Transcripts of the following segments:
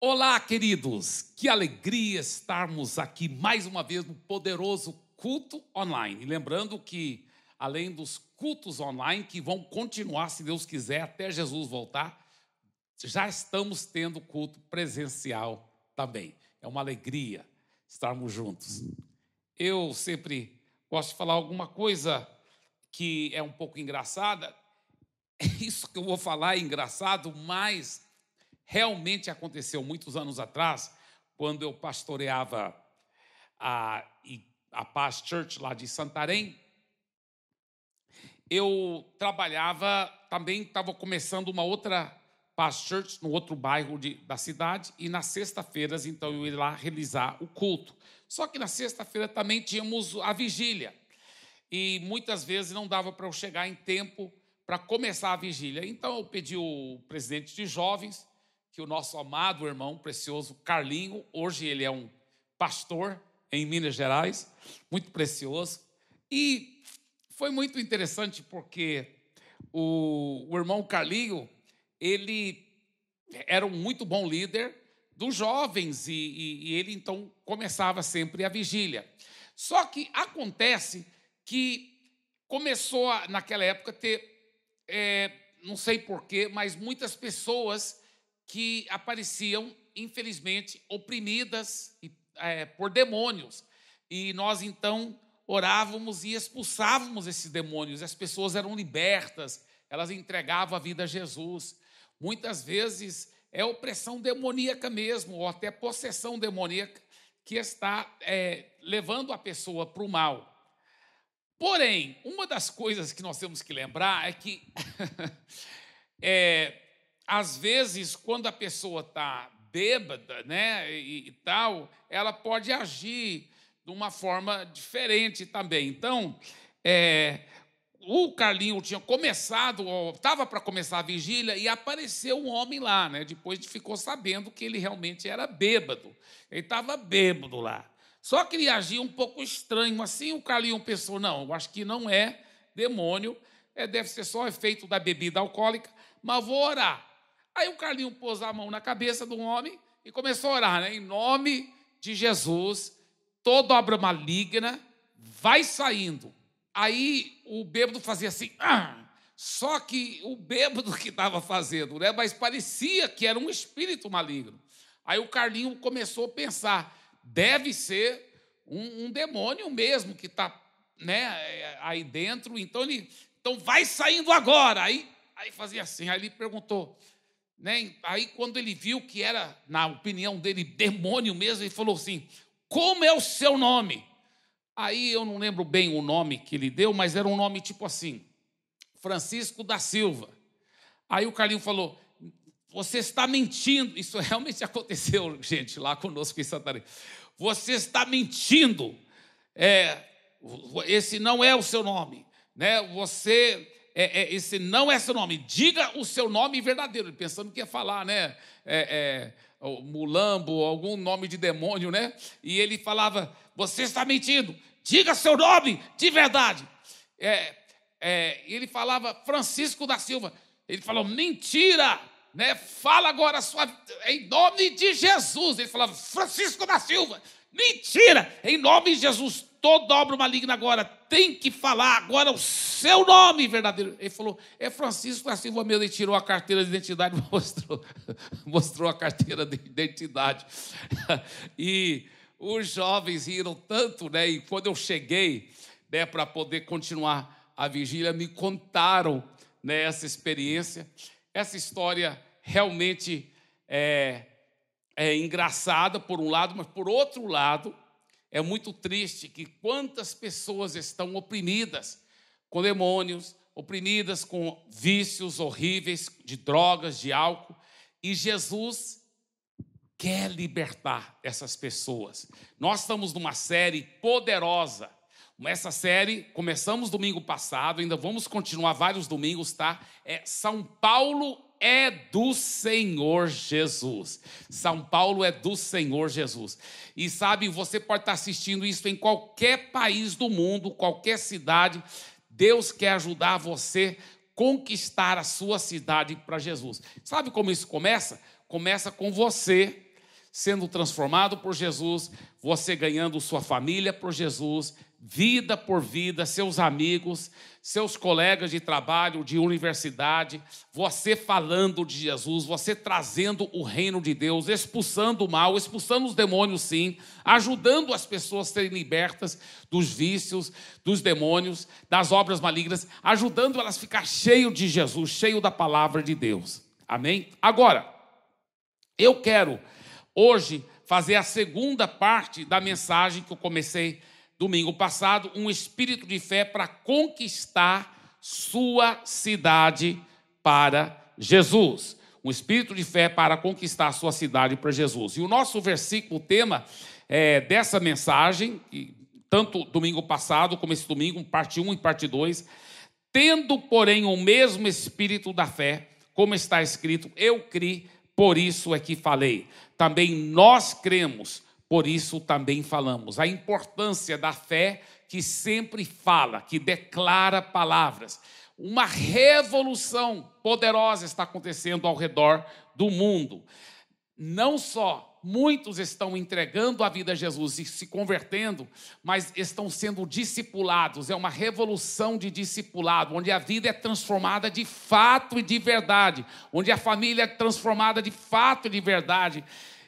Olá, queridos! Que alegria estarmos aqui mais uma vez no poderoso culto online. Lembrando que, além dos cultos online, que vão continuar, se Deus quiser, até Jesus voltar, já estamos tendo culto presencial também. É uma alegria estarmos juntos. Eu sempre gosto de falar alguma coisa que é um pouco engraçada. Isso que eu vou falar é engraçado, mas realmente aconteceu muitos anos atrás, quando eu pastoreava a, a Paz Church lá de Santarém. Eu trabalhava, também estava começando uma outra Paz Church no outro bairro de, da cidade, e nas sexta-feiras, então, eu ia lá realizar o culto. Só que na sexta-feira também tínhamos a vigília, e muitas vezes não dava para eu chegar em tempo para começar a vigília. Então, eu pedi o presidente de jovens que o nosso amado irmão precioso Carlinho, hoje ele é um pastor em Minas Gerais, muito precioso. E foi muito interessante porque o, o irmão Carlinho, ele era um muito bom líder dos jovens e, e, e ele então começava sempre a vigília. Só que acontece que começou a, naquela época ter, é, não sei porquê, mas muitas pessoas que apareciam, infelizmente, oprimidas é, por demônios. E nós então orávamos e expulsávamos esses demônios. As pessoas eram libertas, elas entregavam a vida a Jesus. Muitas vezes é opressão demoníaca mesmo, ou até possessão demoníaca, que está é, levando a pessoa para o mal. Porém, uma das coisas que nós temos que lembrar é que é, às vezes, quando a pessoa está bêbada, né, e, e, tal, ela pode agir de uma forma diferente também. Então, é, o Carlinho tinha começado, estava para começar a vigília, e apareceu um homem lá, né? Depois ficou sabendo que ele realmente era bêbado. Ele estava bêbado lá. Só que ele agia um pouco estranho. Assim, o Carlinho pensou: não, eu acho que não é demônio, é, deve ser só efeito da bebida alcoólica, mas vou orar. Aí o Carlinho pôs a mão na cabeça do homem e começou a orar, né? Em nome de Jesus, toda obra maligna vai saindo. Aí o bêbado fazia assim, ah! só que o bêbado que estava fazendo, né? Mas parecia que era um espírito maligno. Aí o Carlinho começou a pensar, deve ser um, um demônio mesmo que está né, aí dentro. Então ele, então vai saindo agora. Aí, aí fazia assim. Aí ele perguntou: né? Aí, quando ele viu que era, na opinião dele, demônio mesmo, ele falou assim: Como é o seu nome? Aí eu não lembro bem o nome que ele deu, mas era um nome tipo assim: Francisco da Silva. Aí o Carlinho falou: Você está mentindo. Isso realmente aconteceu, gente, lá conosco em Santarém. Você está mentindo. É, esse não é o seu nome. Né? Você é, é, esse não é seu nome, diga o seu nome verdadeiro, pensando que ia falar, né? É, é, mulambo, algum nome de demônio, né? E ele falava: Você está mentindo, diga seu nome de verdade. É, é, ele falava Francisco da Silva, ele falou: Mentira, né? Fala agora sua, em nome de Jesus. Ele falava: Francisco da Silva, mentira, em nome de Jesus toda obra maligna agora tem que falar agora o seu nome verdadeiro. Ele falou, é Francisco da Silva mesmo, ele tirou a carteira de identidade mostrou, mostrou a carteira de identidade. E os jovens riram tanto, né? E quando eu cheguei, né, para poder continuar a vigília, me contaram né, essa experiência. Essa história realmente é, é engraçada, por um lado, mas por outro lado, é muito triste que quantas pessoas estão oprimidas com demônios, oprimidas com vícios horríveis de drogas, de álcool, e Jesus quer libertar essas pessoas. Nós estamos numa série poderosa. Essa série começamos domingo passado, ainda vamos continuar vários domingos, tá? É São Paulo é do Senhor Jesus. São Paulo é do Senhor Jesus. E sabe, você pode estar assistindo isso em qualquer país do mundo, qualquer cidade. Deus quer ajudar você conquistar a sua cidade para Jesus. Sabe como isso começa? Começa com você sendo transformado por Jesus, você ganhando sua família por Jesus, vida por vida, seus amigos, seus colegas de trabalho, de universidade, você falando de Jesus, você trazendo o reino de Deus, expulsando o mal, expulsando os demônios, sim, ajudando as pessoas a serem libertas dos vícios, dos demônios, das obras malignas, ajudando elas a ficar cheio de Jesus, cheio da palavra de Deus. Amém? Agora, eu quero hoje fazer a segunda parte da mensagem que eu comecei domingo passado, um espírito de fé para conquistar sua cidade para Jesus. Um espírito de fé para conquistar sua cidade para Jesus. E o nosso versículo tema é, dessa mensagem, tanto domingo passado como esse domingo, parte 1 e parte 2, tendo, porém, o mesmo espírito da fé, como está escrito, eu criei por isso é que falei. Também nós cremos, por isso também falamos. A importância da fé que sempre fala, que declara palavras. Uma revolução poderosa está acontecendo ao redor do mundo. Não só muitos estão entregando a vida a Jesus e se convertendo, mas estão sendo discipulados. É uma revolução de discipulado, onde a vida é transformada de fato e de verdade, onde a família é transformada de fato e de verdade.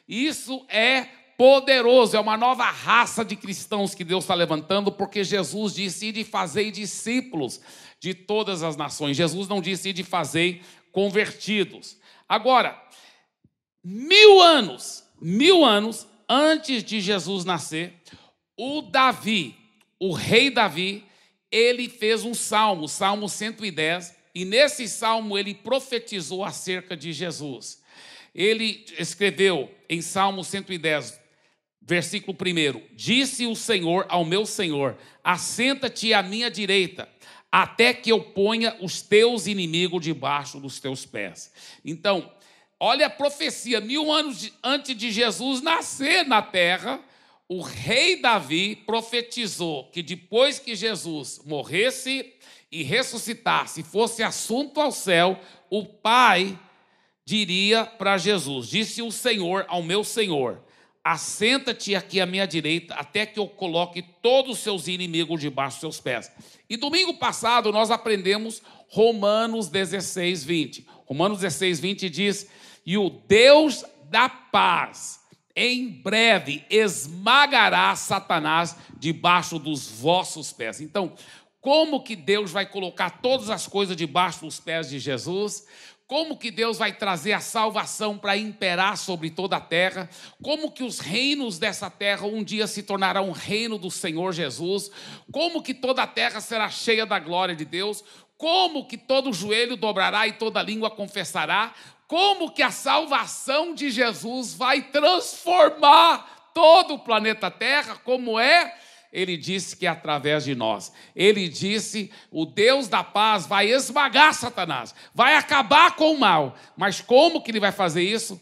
Isso é poderoso, é uma nova raça de cristãos que Deus está levantando, porque Jesus disse: de fazer discípulos de todas as nações. Jesus não disse de fazer convertidos. Agora, mil anos mil anos antes de Jesus nascer, o Davi, o rei Davi, ele fez um salmo, Salmo 110, e nesse salmo ele profetizou acerca de Jesus. Ele escreveu em Salmo 110, versículo 1: Disse o Senhor ao meu Senhor: Assenta-te à minha direita, até que eu ponha os teus inimigos debaixo dos teus pés. Então, Olha a profecia, mil anos antes de Jesus nascer na terra, o rei Davi profetizou que depois que Jesus morresse e ressuscitasse, fosse assunto ao céu, o Pai diria para Jesus: Disse o Senhor ao meu Senhor: Assenta-te aqui à minha direita, até que eu coloque todos os seus inimigos debaixo dos seus pés. E domingo passado nós aprendemos Romanos 16, 20. Romanos 16, 20 diz e o Deus da paz em breve esmagará Satanás debaixo dos vossos pés. Então, como que Deus vai colocar todas as coisas debaixo dos pés de Jesus? Como que Deus vai trazer a salvação para imperar sobre toda a terra? Como que os reinos dessa terra um dia se tornarão um reino do Senhor Jesus? Como que toda a terra será cheia da glória de Deus? Como que todo joelho dobrará e toda língua confessará? Como que a salvação de Jesus vai transformar todo o planeta Terra, como é? Ele disse que é através de nós. Ele disse: o Deus da paz vai esmagar Satanás, vai acabar com o mal. Mas como que ele vai fazer isso?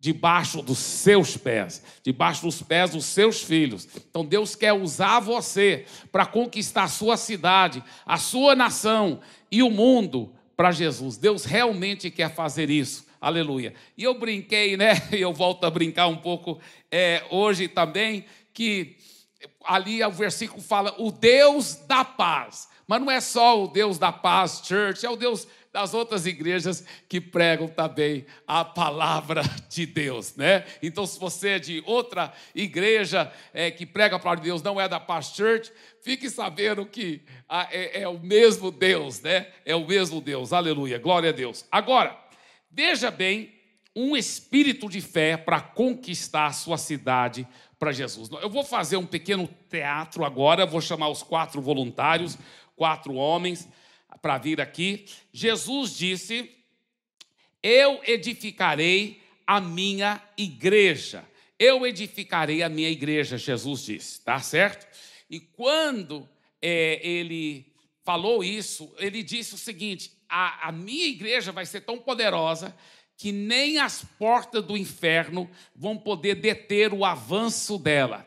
Debaixo dos seus pés, debaixo dos pés dos seus filhos. Então Deus quer usar você para conquistar a sua cidade, a sua nação e o mundo para Jesus. Deus realmente quer fazer isso. Aleluia. E eu brinquei, né? E eu volto a brincar um pouco é, hoje também, que ali o versículo fala o Deus da paz. Mas não é só o Deus da paz, church, é o Deus das outras igrejas que pregam também a palavra de Deus, né? Então, se você é de outra igreja é, que prega a palavra de Deus, não é da Paz Church, fique sabendo que ah, é, é o mesmo Deus, né? É o mesmo Deus, aleluia, glória a Deus. Agora, veja bem, um espírito de fé para conquistar a sua cidade para Jesus. Eu vou fazer um pequeno teatro agora, vou chamar os quatro voluntários, quatro homens para vir aqui. Jesus disse: Eu edificarei a minha igreja. Eu edificarei a minha igreja, Jesus disse, tá certo? E quando é, ele falou isso, ele disse o seguinte: a, a minha igreja vai ser tão poderosa que nem as portas do inferno vão poder deter o avanço dela.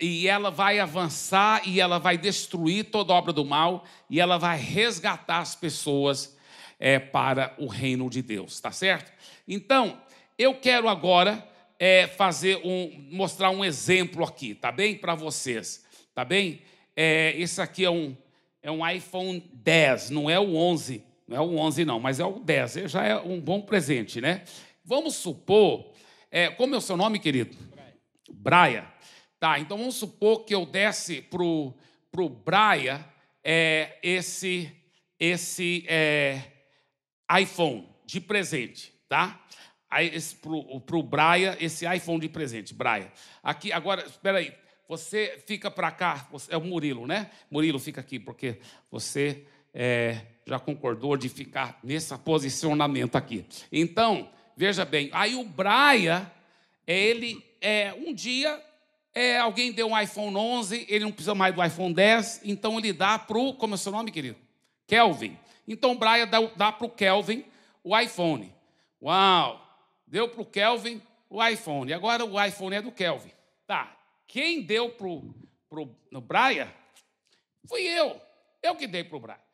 E ela vai avançar e ela vai destruir toda obra do mal e ela vai resgatar as pessoas é, para o reino de Deus, tá certo? Então, eu quero agora é, fazer um, mostrar um exemplo aqui, tá bem? Para vocês, tá bem? É, esse aqui é um, é um iPhone 10, não é o 11, não é o 11 não, mas é o 10, já é um bom presente, né? Vamos supor, é, como é o seu nome, querido? Braia. Tá, então vamos supor que eu desse pro pro Braia é, esse esse é, iPhone de presente, tá? Pro, pro Braia, esse iPhone de presente, Braia. Aqui, agora, espera aí. Você fica para cá, você, é o Murilo, né? Murilo fica aqui, porque você é, já concordou de ficar nesse posicionamento aqui. Então, veja bem, aí o Braia, ele, é, um dia, é, alguém deu um iPhone 11, ele não precisa mais do iPhone 10, então ele dá para o, como é o seu nome, querido? Kelvin. Então o Braia dá, dá para o Kelvin o iPhone. Uau! Deu para o Kelvin o iPhone. Agora o iPhone é do Kelvin. Tá. Quem deu para o Braia fui eu. Eu que dei para o Braia.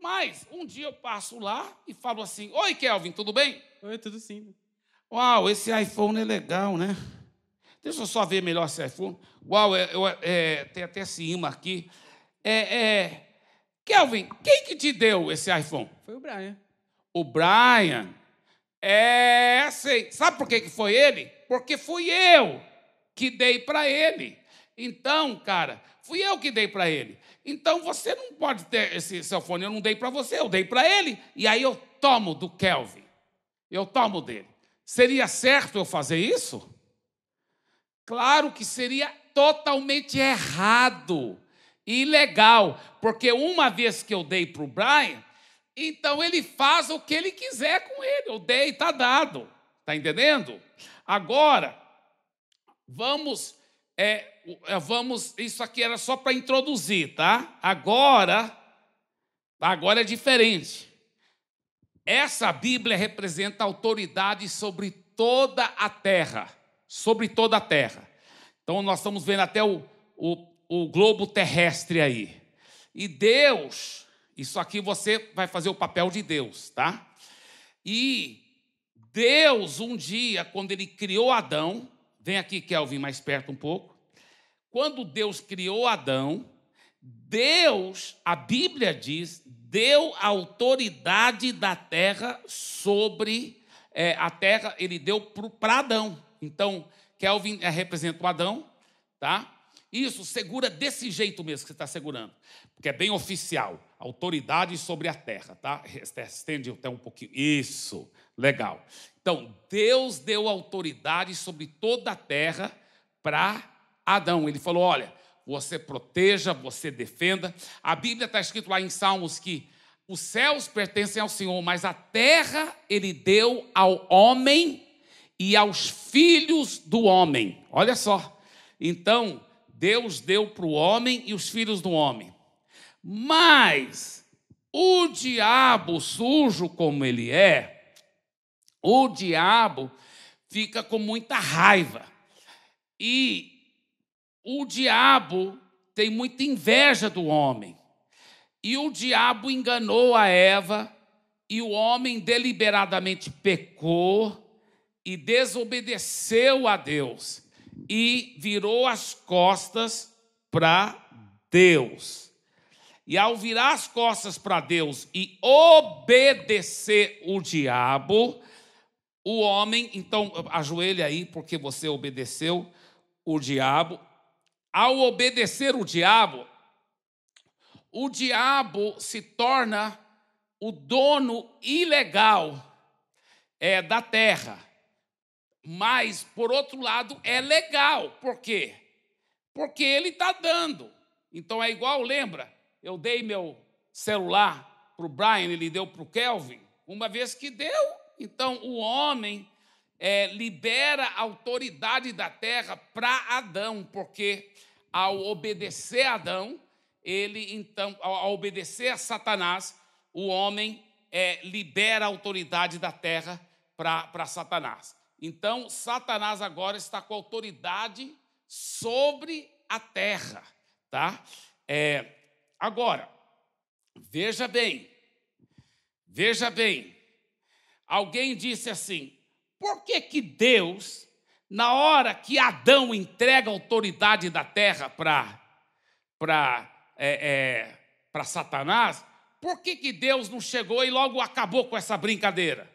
Mas um dia eu passo lá e falo assim: Oi, Kelvin, tudo bem? Oi, tudo sim. Uau, esse iPhone é legal, né? Deixa eu só ver melhor esse iPhone. Uau, é, é, tem até esse imã aqui. É, é, Kelvin, quem que te deu esse iPhone? Foi o Brian. O Brian. É, sei. Sabe por que foi ele? Porque fui eu que dei para ele. Então, cara, fui eu que dei para ele. Então você não pode ter esse seu fone, eu não dei para você, eu dei para ele. E aí eu tomo do Kelvin. Eu tomo dele. Seria certo eu fazer isso? Claro que seria totalmente errado, ilegal, porque uma vez que eu dei para o Brian, então ele faz o que ele quiser com ele. Eu dei, está dado. Está entendendo? Agora, vamos, é, é, vamos. Isso aqui era só para introduzir, tá? Agora, agora é diferente. Essa Bíblia representa autoridade sobre toda a terra, sobre toda a terra. Então nós estamos vendo até o, o, o globo terrestre aí. E Deus isso aqui você vai fazer o papel de Deus, tá? E Deus, um dia, quando ele criou Adão, vem aqui, Kelvin, mais perto um pouco. Quando Deus criou Adão, Deus, a Bíblia diz, deu autoridade da terra sobre é, a terra, ele deu para Adão. Então, Kelvin é, representa o Adão, tá? Isso, segura desse jeito mesmo que você está segurando, porque é bem oficial. Autoridade sobre a terra, tá? Estende até um pouquinho. Isso, legal. Então, Deus deu autoridade sobre toda a terra para Adão. Ele falou: olha, você proteja, você defenda. A Bíblia está escrito lá em Salmos que os céus pertencem ao Senhor, mas a terra ele deu ao homem e aos filhos do homem. Olha só. Então, Deus deu para o homem e os filhos do homem. Mas o diabo, sujo como ele é, o diabo fica com muita raiva. E o diabo tem muita inveja do homem. E o diabo enganou a Eva, e o homem deliberadamente pecou e desobedeceu a Deus e virou as costas para Deus. E ao virar as costas para Deus e obedecer o diabo, o homem, então ajoelha aí porque você obedeceu o diabo. Ao obedecer o diabo, o diabo se torna o dono ilegal é, da terra. Mas, por outro lado, é legal. Por quê? Porque ele está dando. Então é igual, lembra? Eu dei meu celular para o Brian, ele deu para o Kelvin. Uma vez que deu, então o homem é, libera a autoridade da terra para Adão, porque ao obedecer a Adão, ele então, ao obedecer a Satanás, o homem é, libera a autoridade da terra para Satanás. Então, Satanás agora está com autoridade sobre a terra, tá? É, agora, veja bem, veja bem. Alguém disse assim: por que que Deus na hora que Adão entrega a autoridade da terra para é, é, Satanás, por que, que Deus não chegou e logo acabou com essa brincadeira?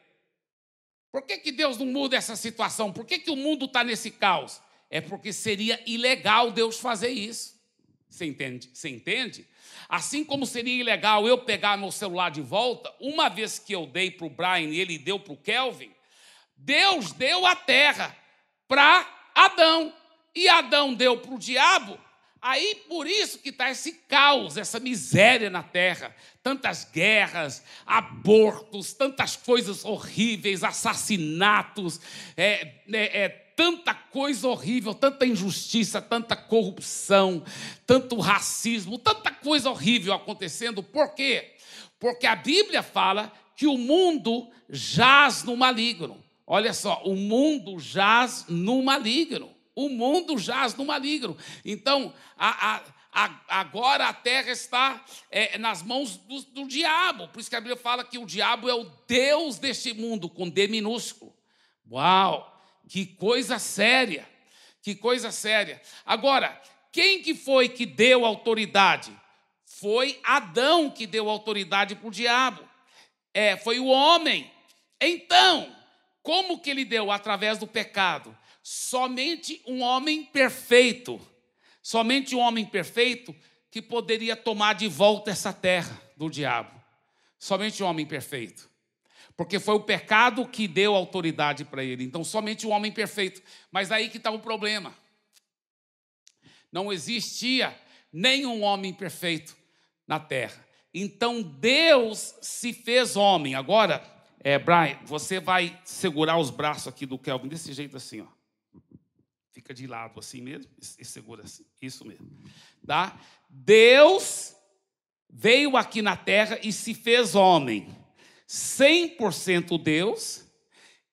Por que, que Deus não muda essa situação? Por que, que o mundo está nesse caos? É porque seria ilegal Deus fazer isso. Você entende? Você entende? Assim como seria ilegal eu pegar meu celular de volta, uma vez que eu dei para o Brian e ele deu para o Kelvin, Deus deu a terra para Adão. E Adão deu para o diabo. Aí por isso que está esse caos, essa miséria na terra, tantas guerras, abortos, tantas coisas horríveis, assassinatos, é, é, é, tanta coisa horrível, tanta injustiça, tanta corrupção, tanto racismo, tanta coisa horrível acontecendo. Por quê? Porque a Bíblia fala que o mundo jaz no maligno. Olha só, o mundo jaz no maligno. O mundo jaz no maligno. Então, a, a, a, agora a terra está é, nas mãos do, do diabo. Por isso que a Bíblia fala que o diabo é o Deus deste mundo, com D minúsculo. Uau! Que coisa séria! Que coisa séria. Agora, quem que foi que deu autoridade? Foi Adão que deu autoridade para o diabo. É, foi o homem. Então, como que ele deu? Através do pecado. Somente um homem perfeito, somente um homem perfeito que poderia tomar de volta essa terra do diabo. Somente um homem perfeito. Porque foi o pecado que deu autoridade para ele. Então, somente um homem perfeito. Mas aí que está o problema. Não existia nenhum homem perfeito na terra. Então Deus se fez homem. Agora, é, Brian, você vai segurar os braços aqui do Kelvin desse jeito assim, ó. Fica de lado assim mesmo e segura assim. Isso mesmo. Tá? Deus veio aqui na terra e se fez homem. 100% Deus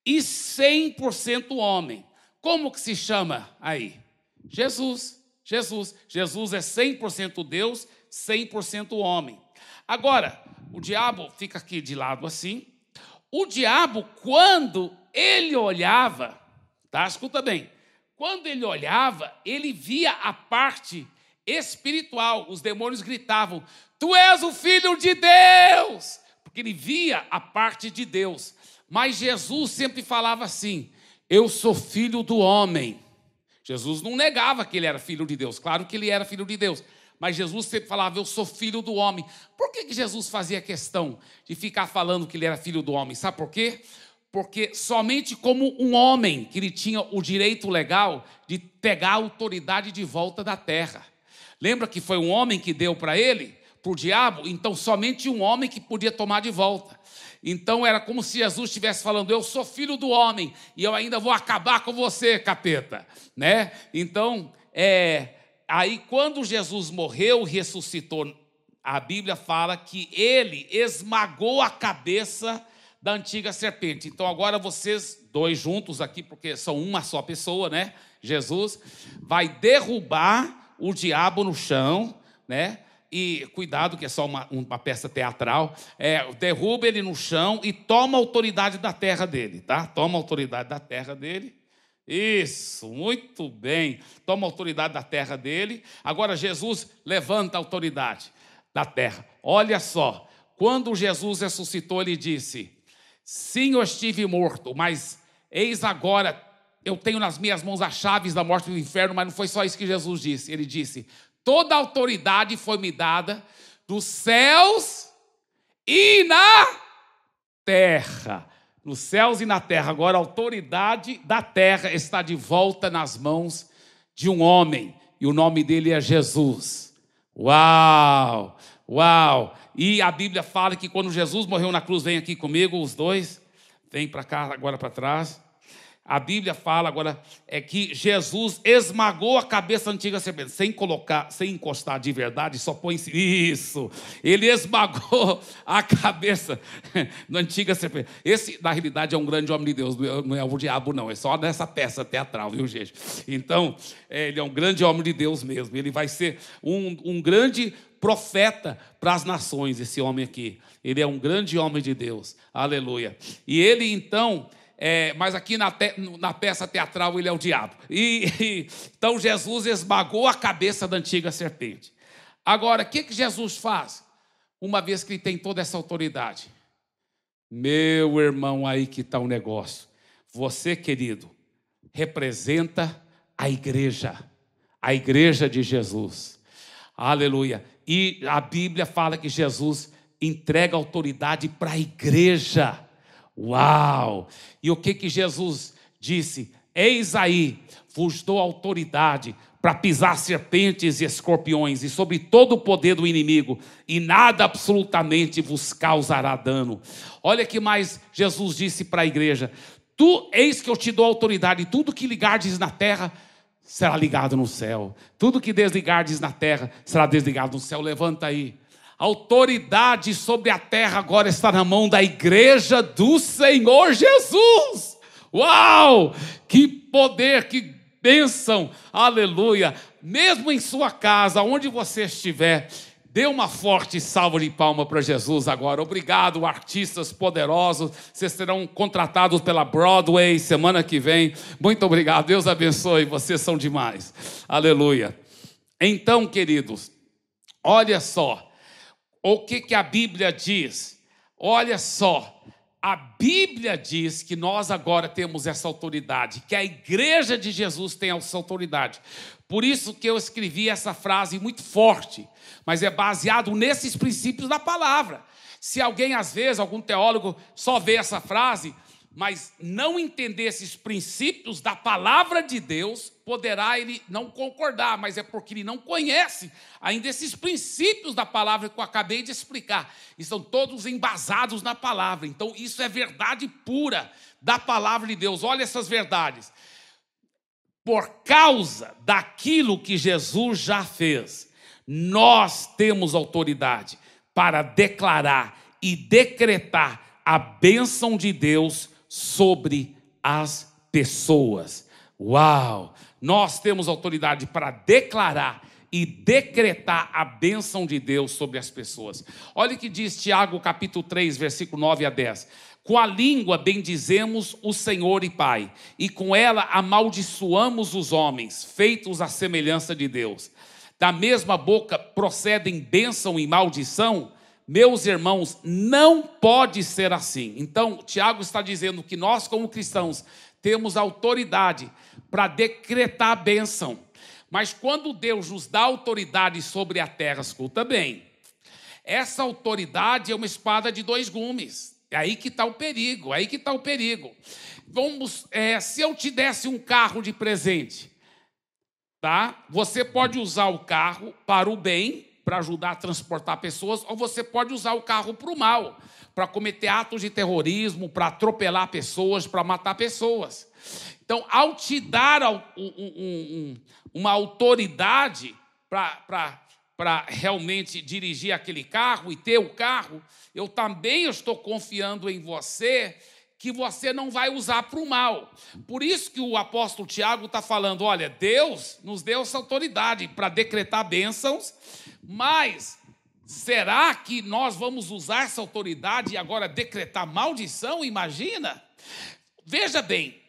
e 100% homem. Como que se chama aí? Jesus. Jesus. Jesus é 100% Deus, 100% homem. Agora, o diabo fica aqui de lado assim, o diabo, quando ele olhava, tá? Escuta bem. Quando ele olhava, ele via a parte espiritual. Os demônios gritavam: Tu és o filho de Deus! Porque ele via a parte de Deus. Mas Jesus sempre falava assim: Eu sou filho do homem. Jesus não negava que ele era filho de Deus, claro que ele era filho de Deus. Mas Jesus sempre falava, eu sou filho do homem. Por que, que Jesus fazia questão de ficar falando que ele era filho do homem? Sabe por quê? Porque somente como um homem que ele tinha o direito legal de pegar a autoridade de volta da terra. Lembra que foi um homem que deu para ele, para o diabo? Então somente um homem que podia tomar de volta. Então era como se Jesus estivesse falando: Eu sou filho do homem e eu ainda vou acabar com você, capeta, né? Então é, aí quando Jesus morreu, ressuscitou, a Bíblia fala que ele esmagou a cabeça da antiga serpente. Então agora vocês dois juntos aqui, porque são uma só pessoa, né? Jesus vai derrubar o diabo no chão, né? E cuidado, que é só uma, uma peça teatral. É, derruba ele no chão e toma a autoridade da terra dele, tá? Toma a autoridade da terra dele isso, muito bem. Toma autoridade da terra dele. Agora Jesus levanta a autoridade da terra. Olha só, quando Jesus ressuscitou, ele disse: Sim, eu estive morto, mas eis agora eu tenho nas minhas mãos as chaves da morte e do inferno, mas não foi só isso que Jesus disse. Ele disse: Toda autoridade foi me dada dos céus e na terra nos céus e na terra. Agora a autoridade da terra está de volta nas mãos de um homem, e o nome dele é Jesus. Uau! Uau! E a Bíblia fala que quando Jesus morreu na cruz, vem aqui comigo, os dois, vem para cá, agora para trás. A Bíblia fala agora é que Jesus esmagou a cabeça antiga serpente, sem colocar, sem encostar de verdade, só põe isso. Ele esmagou a cabeça da antiga serpente. Esse, na realidade, é um grande homem de Deus, não é o diabo, não, é só nessa peça teatral, viu, gente? Então, é, ele é um grande homem de Deus mesmo. Ele vai ser um, um grande profeta para as nações, esse homem aqui. Ele é um grande homem de Deus. Aleluia. E ele, então é, mas aqui na, te, na, peça teatral ele é o diabo. E, e, então Jesus esmagou a cabeça da antiga serpente. Agora, o que, que Jesus faz? Uma vez que ele tem toda essa autoridade. Meu irmão, aí que está o negócio. Você, querido, representa a igreja, a igreja de Jesus. Aleluia. E a Bíblia fala que Jesus entrega autoridade para a igreja. Uau! E o que que Jesus disse? Eis aí, vos dou autoridade para pisar serpentes e escorpiões e sobre todo o poder do inimigo, e nada absolutamente vos causará dano. Olha que mais Jesus disse para a igreja: Tu eis que eu te dou autoridade, tudo que ligardes na terra será ligado no céu. Tudo que desligardes na terra será desligado no céu. Levanta aí. A autoridade sobre a terra agora está na mão da igreja do Senhor Jesus. Uau! Que poder, que bênção, aleluia. Mesmo em sua casa, onde você estiver, dê uma forte salva de palma para Jesus agora. Obrigado, artistas poderosos. Vocês serão contratados pela Broadway semana que vem. Muito obrigado. Deus abençoe. Vocês são demais. Aleluia. Então, queridos, olha só. O que, que a Bíblia diz? Olha só, a Bíblia diz que nós agora temos essa autoridade, que a igreja de Jesus tem essa autoridade. Por isso que eu escrevi essa frase muito forte, mas é baseado nesses princípios da palavra. Se alguém, às vezes, algum teólogo só vê essa frase, mas não entender esses princípios da palavra de Deus, poderá ele não concordar, mas é porque ele não conhece ainda esses princípios da palavra que eu acabei de explicar. E são todos embasados na palavra. Então, isso é verdade pura da palavra de Deus. Olha essas verdades. Por causa daquilo que Jesus já fez, nós temos autoridade para declarar e decretar a bênção de Deus sobre as pessoas. Uau! Nós temos autoridade para declarar e decretar a bênção de Deus sobre as pessoas. Olha o que diz Tiago, capítulo 3, versículo 9 a 10. Com a língua bendizemos o Senhor e Pai, e com ela amaldiçoamos os homens, feitos à semelhança de Deus. Da mesma boca procedem bênção e maldição. Meus irmãos, não pode ser assim. Então, Tiago está dizendo que nós, como cristãos, temos autoridade para decretar a bênção. Mas quando Deus nos dá autoridade sobre a terra, escuta bem, essa autoridade é uma espada de dois gumes. É aí que está o perigo, é aí que está o perigo. Vamos, é, se eu te desse um carro de presente, tá? Você pode usar o carro para o bem para ajudar a transportar pessoas, ou você pode usar o carro para o mal, para cometer atos de terrorismo, para atropelar pessoas, para matar pessoas. Então, ao te dar um, um, um, uma autoridade para realmente dirigir aquele carro e ter o carro, eu também estou confiando em você que você não vai usar para o mal. Por isso que o apóstolo Tiago está falando: olha, Deus nos deu essa autoridade para decretar bênçãos mas será que nós vamos usar essa autoridade e agora decretar maldição? Imagina? Veja bem,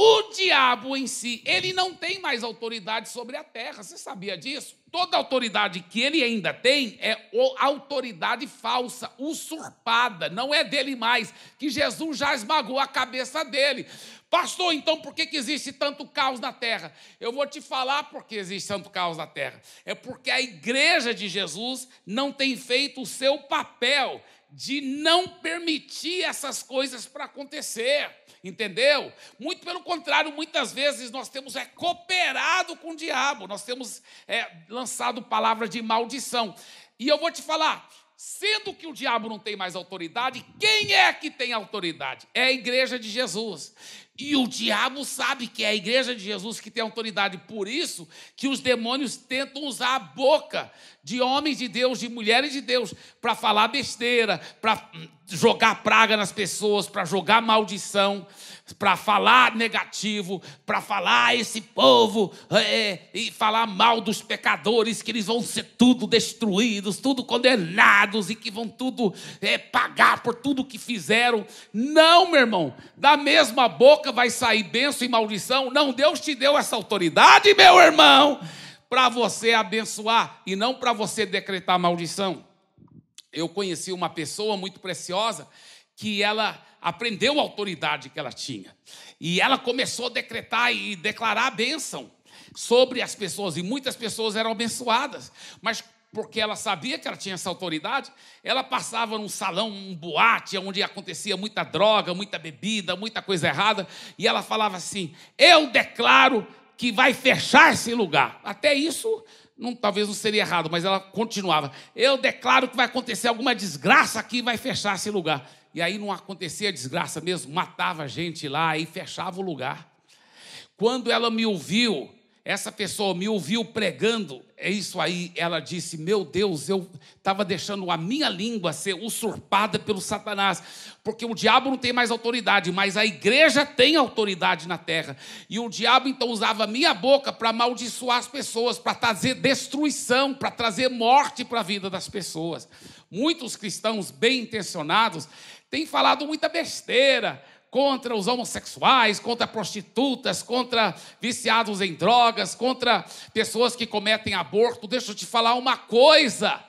o diabo em si, ele não tem mais autoridade sobre a terra. Você sabia disso? Toda autoridade que ele ainda tem é autoridade falsa, usurpada, não é dele mais, que Jesus já esmagou a cabeça dele. Pastor, então por que, que existe tanto caos na terra? Eu vou te falar por que existe tanto caos na terra. É porque a igreja de Jesus não tem feito o seu papel de não permitir essas coisas para acontecer. Entendeu? Muito pelo contrário, muitas vezes nós temos é, cooperado com o diabo, nós temos é, lançado palavras de maldição. E eu vou te falar, Sendo que o diabo não tem mais autoridade, quem é que tem autoridade? É a igreja de Jesus. E o diabo sabe que é a igreja de Jesus que tem autoridade, por isso que os demônios tentam usar a boca de homens de Deus, de mulheres de Deus, para falar besteira, para jogar praga nas pessoas, para jogar maldição, para falar negativo, para falar esse povo é, e falar mal dos pecadores, que eles vão ser tudo destruídos, tudo condenados e que vão tudo é, pagar por tudo que fizeram. Não, meu irmão, da mesma boca vai sair bênção e maldição. Não, Deus te deu essa autoridade, meu irmão, para você abençoar e não para você decretar maldição. Eu conheci uma pessoa muito preciosa que ela aprendeu a autoridade que ela tinha. E ela começou a decretar e declarar a bênção sobre as pessoas. E muitas pessoas eram abençoadas. Mas porque ela sabia que ela tinha essa autoridade, ela passava num salão, um boate, onde acontecia muita droga, muita bebida, muita coisa errada, e ela falava assim: Eu declaro que vai fechar esse lugar. Até isso, não, talvez não seria errado, mas ela continuava: Eu declaro que vai acontecer alguma desgraça aqui e vai fechar esse lugar e aí não acontecia desgraça mesmo, matava gente lá e fechava o lugar. Quando ela me ouviu, essa pessoa me ouviu pregando, é isso aí, ela disse: Meu Deus, eu estava deixando a minha língua ser usurpada pelo Satanás, porque o diabo não tem mais autoridade, mas a igreja tem autoridade na terra. E o diabo então usava a minha boca para amaldiçoar as pessoas, para trazer destruição, para trazer morte para a vida das pessoas. Muitos cristãos bem intencionados tem falado muita besteira contra os homossexuais, contra prostitutas, contra viciados em drogas, contra pessoas que cometem aborto. Deixa eu te falar uma coisa: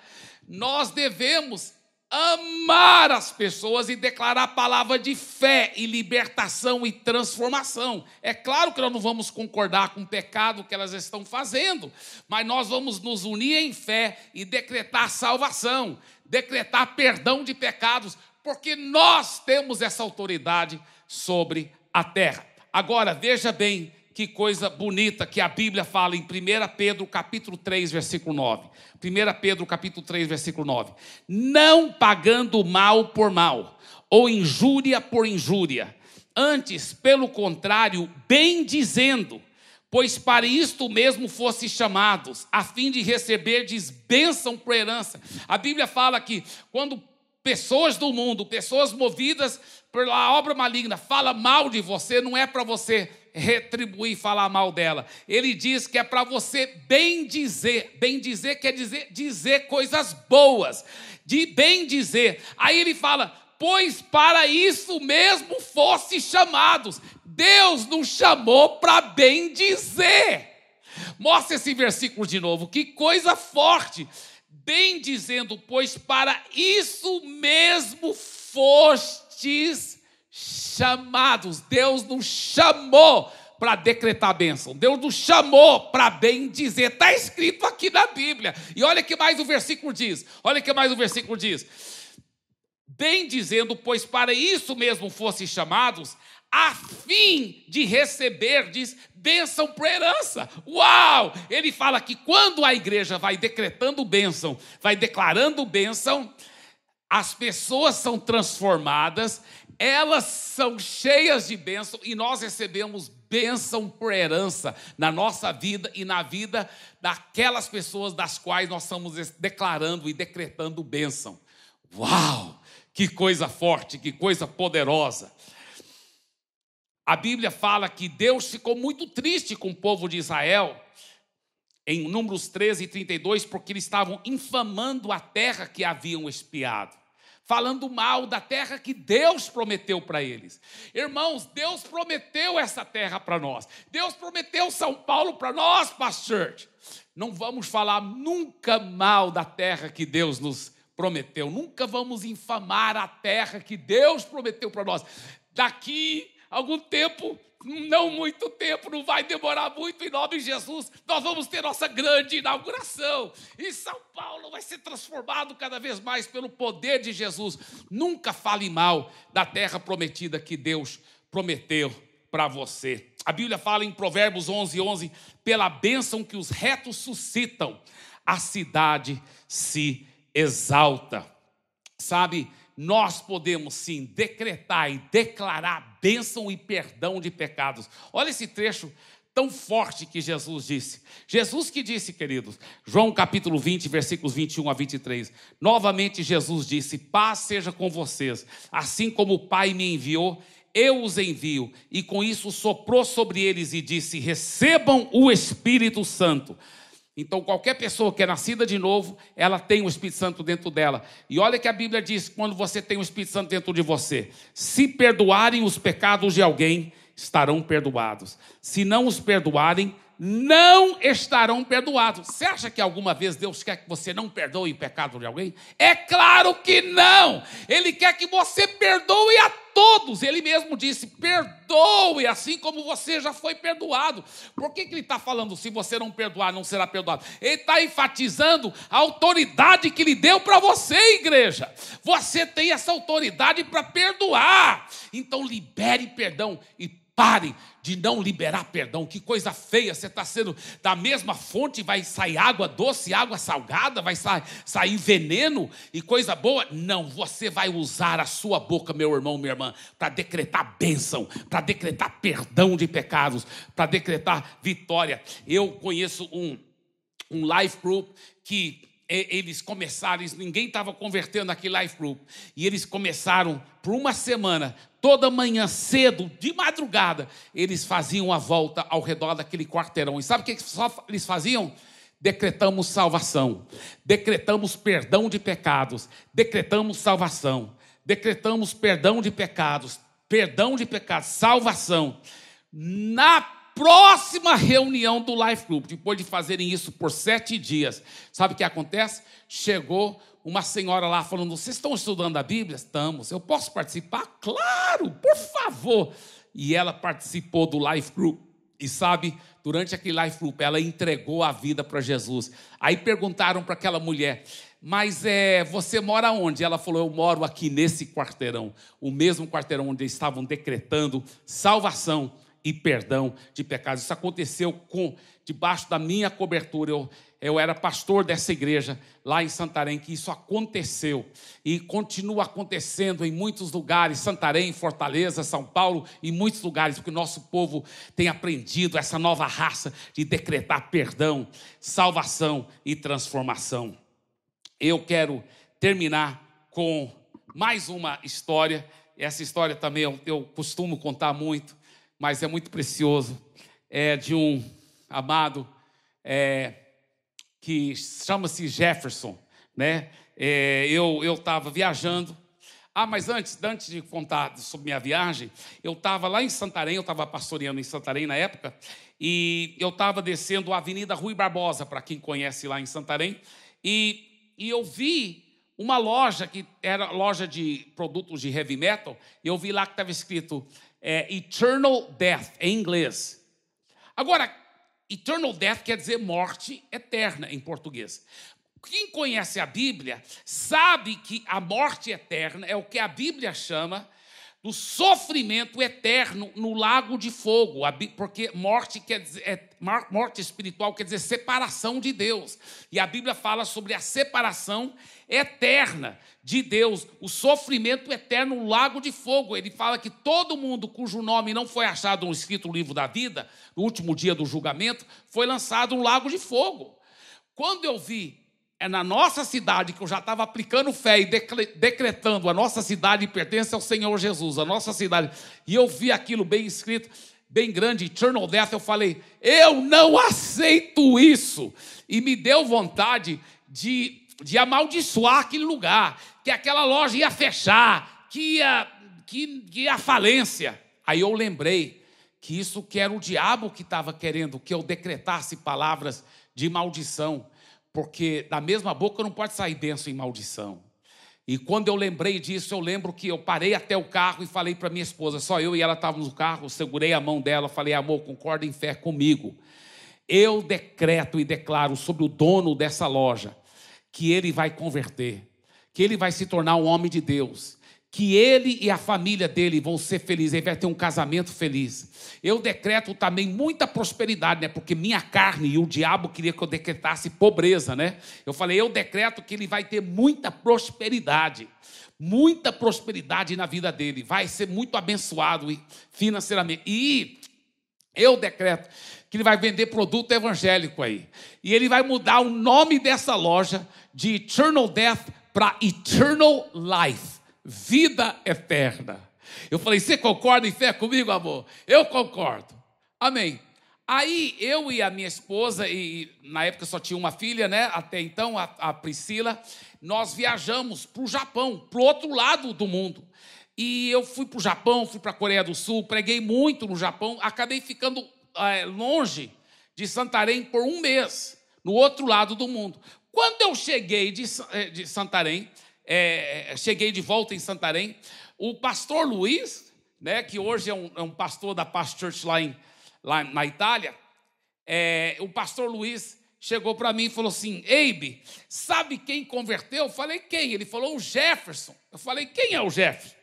nós devemos amar as pessoas e declarar a palavra de fé e libertação e transformação. É claro que nós não vamos concordar com o pecado que elas estão fazendo, mas nós vamos nos unir em fé e decretar salvação, decretar perdão de pecados, porque nós temos essa autoridade sobre a terra. Agora, veja bem que coisa bonita que a Bíblia fala em 1 Pedro capítulo 3, versículo 9. 1 Pedro capítulo 3, versículo 9. Não pagando mal por mal, ou injúria por injúria, antes, pelo contrário, bem dizendo, pois para isto mesmo fosse chamados, a fim de receberdes bênção por herança. A Bíblia fala que quando pessoas do mundo, pessoas movidas pela obra maligna, fala mal de você, não é para você retribuir falar mal dela. Ele diz que é para você bem dizer. Bem dizer quer dizer dizer coisas boas. De bem dizer. Aí ele fala: "Pois para isso mesmo fosse chamados". Deus nos chamou para bem dizer. Mostra esse versículo de novo. Que coisa forte bem dizendo, pois para isso mesmo fostes chamados. Deus nos chamou para decretar bênção. Deus nos chamou para bem dizer. Está escrito aqui na Bíblia. E olha que mais o versículo diz. Olha que mais o versículo diz. Bem dizendo, pois para isso mesmo fossem chamados, a fim de receber, diz, bênção por herança. Uau! Ele fala que quando a igreja vai decretando bênção, vai declarando bênção, as pessoas são transformadas, elas são cheias de bênção e nós recebemos bênção por herança na nossa vida e na vida daquelas pessoas das quais nós estamos declarando e decretando bênção. Uau! Que coisa forte, que coisa poderosa. A Bíblia fala que Deus ficou muito triste com o povo de Israel, em Números 13 e 32, porque eles estavam infamando a terra que haviam espiado, falando mal da terra que Deus prometeu para eles. Irmãos, Deus prometeu essa terra para nós, Deus prometeu São Paulo para nós, pastor. Não vamos falar nunca mal da terra que Deus nos prometeu, nunca vamos infamar a terra que Deus prometeu para nós. Daqui algum tempo, não muito tempo, não vai demorar muito, em nome de Jesus, nós vamos ter nossa grande inauguração. E São Paulo vai ser transformado cada vez mais pelo poder de Jesus. Nunca fale mal da terra prometida que Deus prometeu para você. A Bíblia fala em Provérbios 11, 11: pela bênção que os retos suscitam, a cidade se exalta. Sabe, nós podemos sim decretar e declarar bênção e perdão de pecados. Olha esse trecho tão forte que Jesus disse. Jesus que disse, queridos, João capítulo 20, versículos 21 a 23. Novamente Jesus disse: Paz seja com vocês, assim como o Pai me enviou, eu os envio. E com isso soprou sobre eles e disse: Recebam o Espírito Santo. Então, qualquer pessoa que é nascida de novo, ela tem o Espírito Santo dentro dela. E olha que a Bíblia diz: quando você tem o Espírito Santo dentro de você, se perdoarem os pecados de alguém, estarão perdoados. Se não os perdoarem, não estarão perdoados. Você acha que alguma vez Deus quer que você não perdoe o pecado de alguém? É claro que não! Ele quer que você perdoe a todos. Ele mesmo disse: perdoe, assim como você já foi perdoado. Por que, que ele está falando? Se você não perdoar, não será perdoado. Ele está enfatizando a autoridade que ele deu para você, igreja. Você tem essa autoridade para perdoar. Então, libere perdão e Pare de não liberar perdão. Que coisa feia, você está sendo da mesma fonte, vai sair água doce, água salgada, vai sa sair veneno e coisa boa. Não, você vai usar a sua boca, meu irmão, minha irmã, para decretar bênção, para decretar perdão de pecados, para decretar vitória. Eu conheço um, um life group que eles começaram, ninguém estava convertendo naquele life group, e eles começaram por uma semana, toda manhã cedo, de madrugada, eles faziam a volta ao redor daquele quarteirão. E sabe o que eles faziam? Decretamos salvação, decretamos perdão de pecados, decretamos salvação, decretamos perdão de pecados, perdão de pecados, salvação. Na próxima reunião do Life Group, depois de fazerem isso por sete dias, sabe o que acontece? Chegou uma senhora lá falando: Vocês estão estudando a Bíblia? Estamos. Eu posso participar? Claro, por favor. E ela participou do Life Group. E sabe, durante aquele Life Group, ela entregou a vida para Jesus. Aí perguntaram para aquela mulher: Mas é, você mora onde? Ela falou: Eu moro aqui nesse quarteirão. O mesmo quarteirão onde estavam decretando salvação e perdão de pecados. Isso aconteceu com debaixo da minha cobertura. Eu, eu era pastor dessa igreja lá em Santarém, que isso aconteceu e continua acontecendo em muitos lugares, Santarém, Fortaleza, São Paulo e muitos lugares, porque o nosso povo tem aprendido essa nova raça de decretar perdão, salvação e transformação. Eu quero terminar com mais uma história. Essa história também eu, eu costumo contar muito mas é muito precioso, é de um amado é, que chama-se Jefferson, né? É, eu estava viajando. Ah, mas antes, antes de contar sobre minha viagem, eu estava lá em Santarém, eu estava pastoreando em Santarém na época, e eu estava descendo a Avenida Rui Barbosa, para quem conhece lá em Santarém, e, e eu vi uma loja que era loja de produtos de heavy metal, e eu vi lá que estava escrito é, eternal death, em inglês. Agora, eternal death quer dizer morte eterna em português. Quem conhece a Bíblia sabe que a morte eterna é o que a Bíblia chama do sofrimento eterno no lago de fogo, porque morte quer dizer, é, morte espiritual quer dizer separação de Deus. E a Bíblia fala sobre a separação eterna de Deus, o sofrimento eterno no lago de fogo. Ele fala que todo mundo cujo nome não foi achado no escrito livro da vida, no último dia do julgamento, foi lançado no lago de fogo. Quando eu vi é na nossa cidade que eu já estava aplicando fé e decretando a nossa cidade pertence ao Senhor Jesus, a nossa cidade. E eu vi aquilo bem escrito, bem grande, Eternal Death. Eu falei, eu não aceito isso. E me deu vontade de, de amaldiçoar aquele lugar, que aquela loja ia fechar, que ia, que, que ia falência. Aí eu lembrei que isso que era o diabo que estava querendo que eu decretasse palavras de maldição porque da mesma boca não pode sair bênção e maldição. E quando eu lembrei disso, eu lembro que eu parei até o carro e falei para minha esposa, só eu e ela estávamos no carro, segurei a mão dela, falei, amor, concorda em fé comigo. Eu decreto e declaro sobre o dono dessa loja que ele vai converter, que ele vai se tornar um homem de Deus, que ele e a família dele vão ser felizes, ele vai ter um casamento feliz. Eu decreto também muita prosperidade, né? Porque minha carne e o diabo queria que eu decretasse pobreza, né? Eu falei, eu decreto que ele vai ter muita prosperidade. Muita prosperidade na vida dele, vai ser muito abençoado financeiramente. E eu decreto que ele vai vender produto evangélico aí. E ele vai mudar o nome dessa loja de Eternal Death para Eternal Life vida eterna. Eu falei, você concorda em fé comigo, amor? Eu concordo. Amém. Aí eu e a minha esposa, e na época só tinha uma filha, né? Até então, a, a Priscila, nós viajamos para o Japão, para o outro lado do mundo. E eu fui para o Japão, fui para a Coreia do Sul, preguei muito no Japão, acabei ficando é, longe de Santarém por um mês, no outro lado do mundo. Quando eu cheguei de, eh, de Santarém, é, cheguei de volta em Santarém. O pastor Luiz, né, que hoje é um, é um pastor da Past Church lá, em, lá na Itália, é, o pastor Luiz chegou para mim e falou assim: Eibe, sabe quem converteu? Eu falei: quem? Ele falou: o Jefferson. Eu falei: quem é o Jefferson?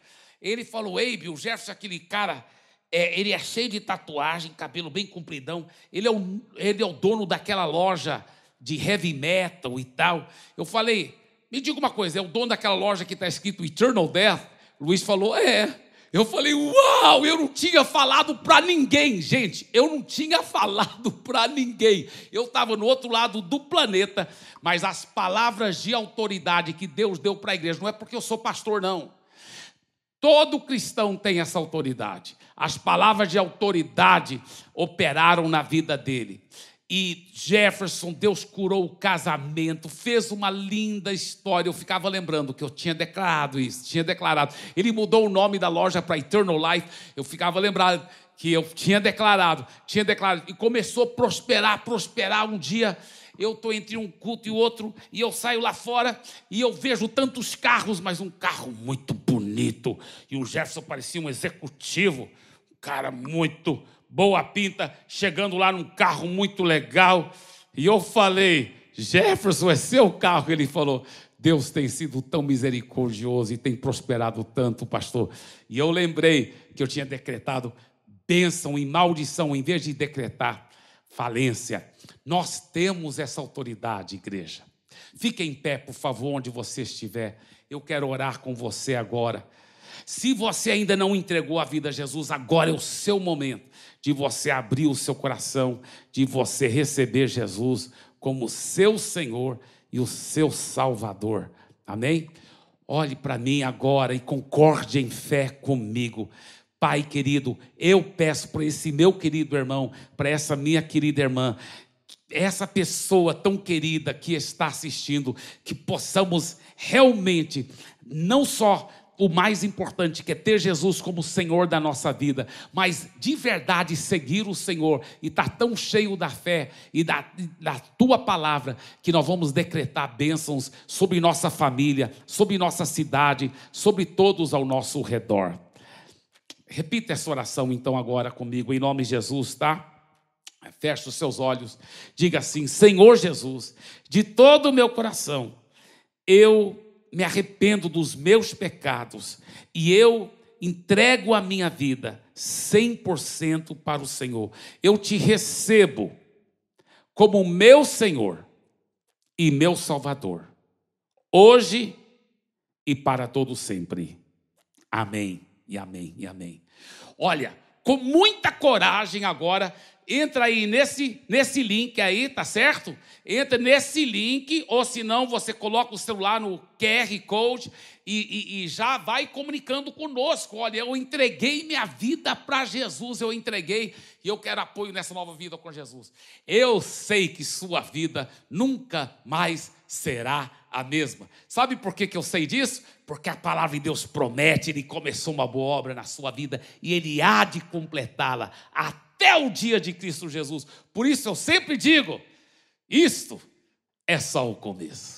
Ele falou: Eibe, o Jefferson é aquele cara. É, ele é cheio de tatuagem, cabelo bem compridão. Ele é, o, ele é o dono daquela loja de heavy metal e tal. Eu falei: me diga uma coisa, é o dono daquela loja que está escrito Eternal Death? Luiz falou, é. Eu falei, uau, eu não tinha falado para ninguém, gente, eu não tinha falado para ninguém. Eu estava no outro lado do planeta, mas as palavras de autoridade que Deus deu para a igreja, não é porque eu sou pastor, não. Todo cristão tem essa autoridade. As palavras de autoridade operaram na vida dele. E Jefferson, Deus curou o casamento, fez uma linda história. Eu ficava lembrando que eu tinha declarado isso, tinha declarado. Ele mudou o nome da loja para Eternal Life. Eu ficava lembrado que eu tinha declarado, tinha declarado. E começou a prosperar, prosperar. Um dia eu estou entre um culto e outro, e eu saio lá fora e eu vejo tantos carros, mas um carro muito bonito. E o Jefferson parecia um executivo, um cara muito boa pinta, chegando lá num carro muito legal. E eu falei, Jefferson, é seu carro? Ele falou, Deus tem sido tão misericordioso e tem prosperado tanto, pastor. E eu lembrei que eu tinha decretado bênção e maldição, em vez de decretar falência. Nós temos essa autoridade, igreja. Fique em pé, por favor, onde você estiver. Eu quero orar com você agora. Se você ainda não entregou a vida a Jesus, agora é o seu momento de você abrir o seu coração, de você receber Jesus como seu Senhor e o seu Salvador. Amém? Olhe para mim agora e concorde em fé comigo. Pai querido, eu peço para esse meu querido irmão, para essa minha querida irmã, essa pessoa tão querida que está assistindo, que possamos realmente não só o mais importante, que é ter Jesus como Senhor da nossa vida, mas de verdade seguir o Senhor e estar tá tão cheio da fé e da, da tua palavra, que nós vamos decretar bênçãos sobre nossa família, sobre nossa cidade, sobre todos ao nosso redor. Repita essa oração então agora comigo, em nome de Jesus, tá? Feche os seus olhos, diga assim: Senhor Jesus, de todo o meu coração, eu me arrependo dos meus pecados e eu entrego a minha vida 100% para o Senhor. Eu te recebo como meu Senhor e meu Salvador, hoje e para todo sempre. Amém e amém e amém. Olha, com muita coragem agora, entra aí nesse, nesse link aí, tá certo? Entra nesse link, ou se não, você coloca o celular no QR Code e, e, e já vai comunicando conosco. Olha, eu entreguei minha vida para Jesus, eu entreguei e eu quero apoio nessa nova vida com Jesus. Eu sei que sua vida nunca mais será a mesma. Sabe por que, que eu sei disso? Porque a palavra de Deus promete, Ele começou uma boa obra na sua vida e Ele há de completá-la até o dia de Cristo Jesus. Por isso eu sempre digo: isto é só o começo.